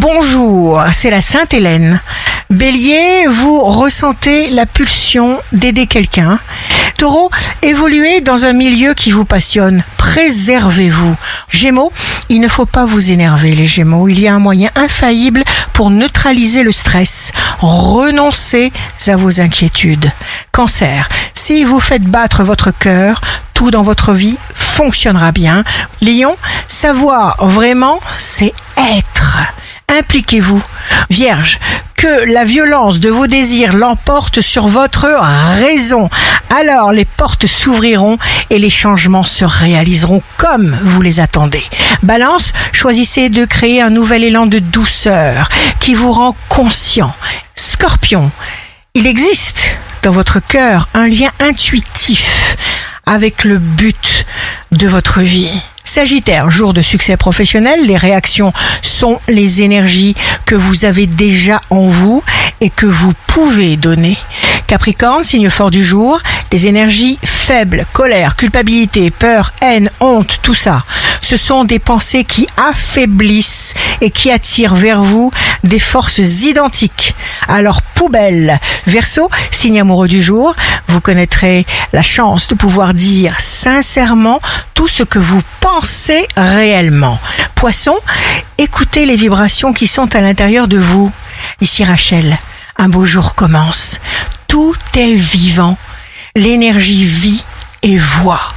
Bonjour, c'est la Sainte Hélène. Bélier, vous ressentez la pulsion d'aider quelqu'un. Taureau, évoluez dans un milieu qui vous passionne. Préservez-vous. Gémeaux, il ne faut pas vous énerver les Gémeaux. Il y a un moyen infaillible pour neutraliser le stress. Renoncez à vos inquiétudes. Cancer, si vous faites battre votre cœur, tout dans votre vie fonctionnera bien. Lion, savoir vraiment, c'est être impliquez-vous. Vierge, que la violence de vos désirs l'emporte sur votre raison. Alors les portes s'ouvriront et les changements se réaliseront comme vous les attendez. Balance, choisissez de créer un nouvel élan de douceur qui vous rend conscient. Scorpion, il existe dans votre cœur un lien intuitif avec le but de votre vie. Sagittaire, jour de succès professionnel, les réactions sont les énergies que vous avez déjà en vous et que vous pouvez donner. Capricorne, signe fort du jour, les énergies faibles, colère, culpabilité, peur, haine, honte, tout ça, ce sont des pensées qui affaiblissent et qui attirent vers vous des forces identiques. Alors poubelle, Verseau, signe amoureux du jour, vous connaîtrez la chance de pouvoir dire sincèrement tout ce que vous pensez réellement. Poisson, écoutez les vibrations qui sont à l'intérieur de vous. Ici Rachel, un beau jour commence. Tout est vivant. L'énergie vit et voit.